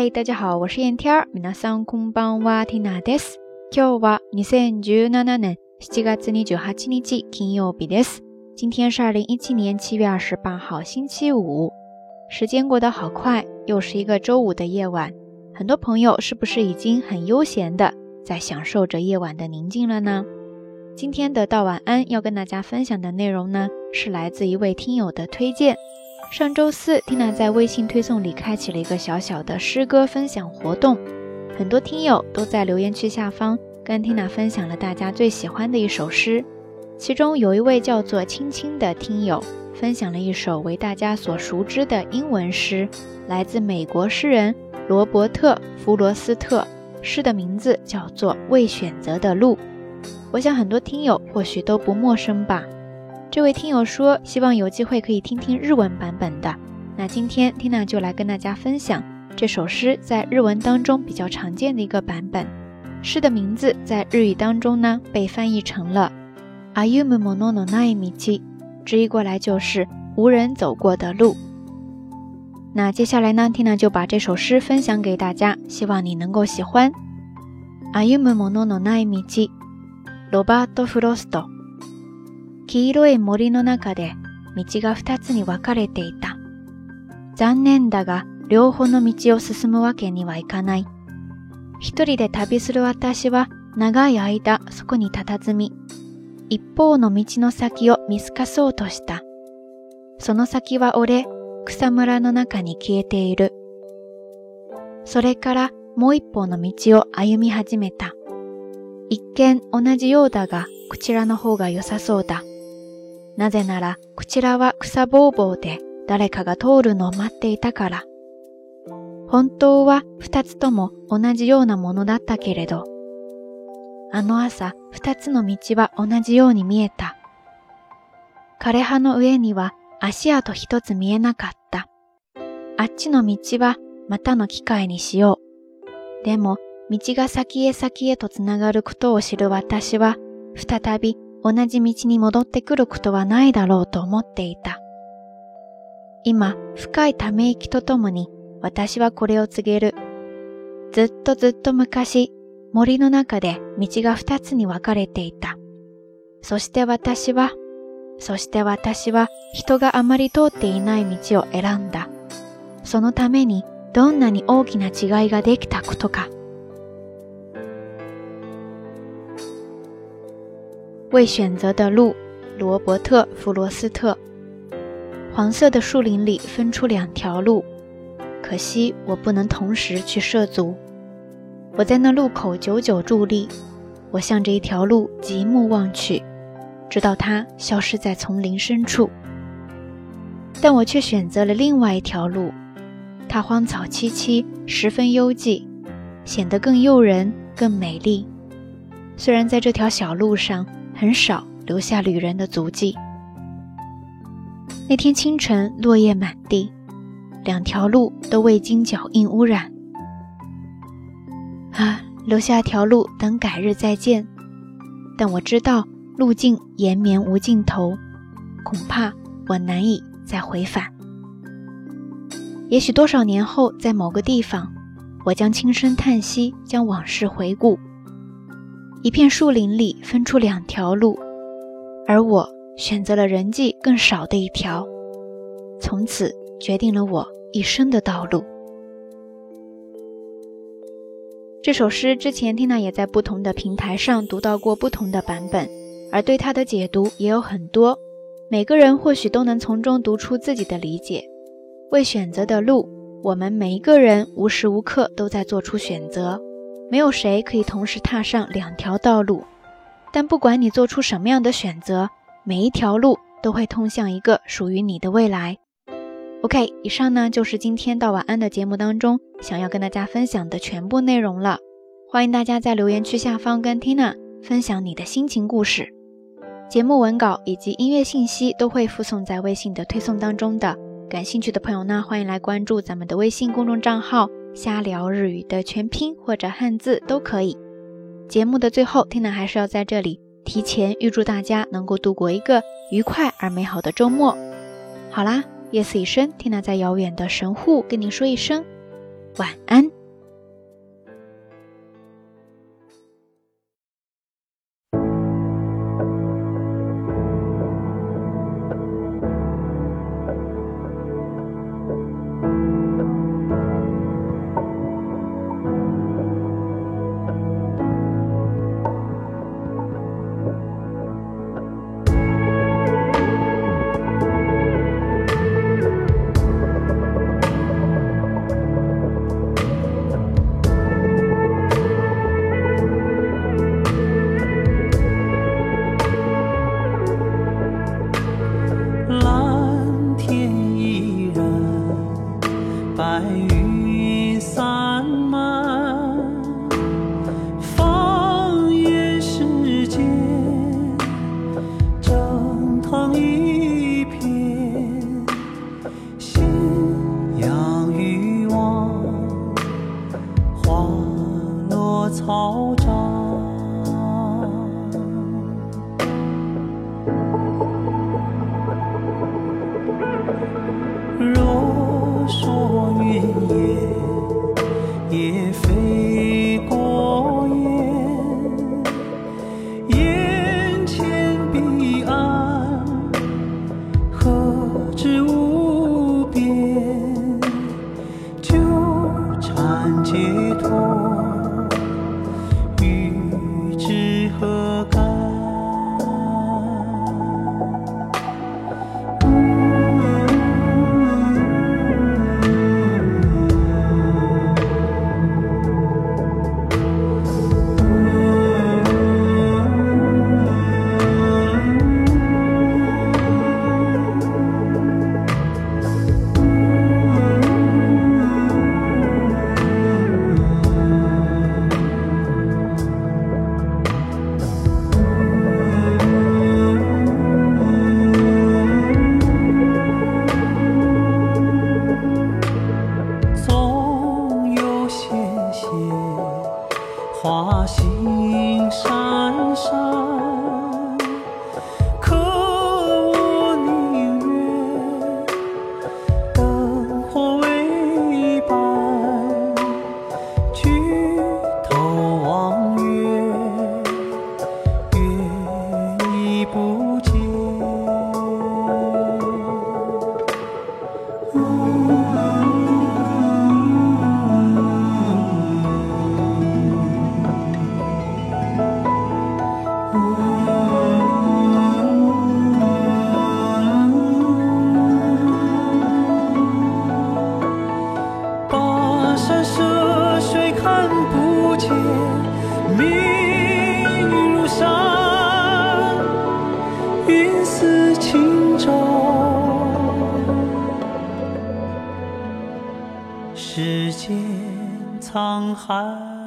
嗨，大家好，我是言天儿。皆さんこんばんは、テ i n a です。今日は二千十七年七月二十八日、金曜日です。今天是二零一七年七月二十八号星期五。时间过得好快，又是一个周五的夜晚。很多朋友是不是已经很悠闲的在享受着夜晚的宁静了呢？今天的道晚安要跟大家分享的内容呢，是来自一位听友的推荐。上周四，Tina 在微信推送里开启了一个小小的诗歌分享活动，很多听友都在留言区下方跟 Tina 分享了大家最喜欢的一首诗。其中有一位叫做青青的听友分享了一首为大家所熟知的英文诗，来自美国诗人罗伯特·弗罗斯特，诗的名字叫做《未选择的路》。我想很多听友或许都不陌生吧。这位听友说，希望有机会可以听听日文版本的。那今天 Tina 就来跟大家分享这首诗在日文当中比较常见的一个版本。诗的名字在日语当中呢被翻译成了“ a y u m mono no nai michi”，直译过来就是“无人走过的路”。那接下来呢，Tina 就把这首诗分享给大家，希望你能够喜欢。a y u m mono no c h i の o b a t 罗 f r 弗罗斯 o 黄色い森の中で道が二つに分かれていた。残念だが両方の道を進むわけにはいかない。一人で旅する私は長い間そこに佇み、一方の道の先を見透かそうとした。その先は俺、草むらの中に消えている。それからもう一方の道を歩み始めた。一見同じようだが、こちらの方が良さそうだ。なぜなら、こちらは草ぼうぼうで誰かが通るのを待っていたから。本当は二つとも同じようなものだったけれど、あの朝二つの道は同じように見えた。枯葉の上には足跡一つ見えなかった。あっちの道はまたの機会にしよう。でも、道が先へ先へと繋がることを知る私は、再び同じ道に戻ってくることはないだろうと思っていた。今、深いため息とともに、私はこれを告げる。ずっとずっと昔、森の中で道が二つに分かれていた。そして私は、そして私は人があまり通っていない道を選んだ。そのためにどんなに大きな違いができたことか。未选择的路，罗伯特·弗罗斯特。黄色的树林里分出两条路，可惜我不能同时去涉足。我在那路口久久伫立，我向着一条路极目望去，直到它消失在丛林深处。但我却选择了另外一条路，它荒草萋萋，十分幽寂，显得更诱人，更美丽。虽然在这条小路上，很少留下旅人的足迹。那天清晨，落叶满地，两条路都未经脚印污染。啊，留下条路等改日再见，但我知道路径延绵无尽头，恐怕我难以再回返。也许多少年后，在某个地方，我将轻声叹息，将往事回顾。一片树林里分出两条路，而我选择了人迹更少的一条，从此决定了我一生的道路。这首诗之前，Tina 也在不同的平台上读到过不同的版本，而对它的解读也有很多。每个人或许都能从中读出自己的理解。为选择的路，我们每一个人无时无刻都在做出选择。没有谁可以同时踏上两条道路，但不管你做出什么样的选择，每一条路都会通向一个属于你的未来。OK，以上呢就是今天到晚安的节目当中想要跟大家分享的全部内容了。欢迎大家在留言区下方跟 Tina 分享你的心情故事，节目文稿以及音乐信息都会附送在微信的推送当中的。感兴趣的朋友呢，欢迎来关注咱们的微信公众账号。瞎聊日语的全拼或者汉字都可以。节目的最后，天娜还是要在这里提前预祝大家能够度过一个愉快而美好的周末。好啦，夜色已深，天娜在遥远的神户跟您说一声晚安。ไป雁也飞过眼，眼前彼岸何止无边？纠缠解脱。上海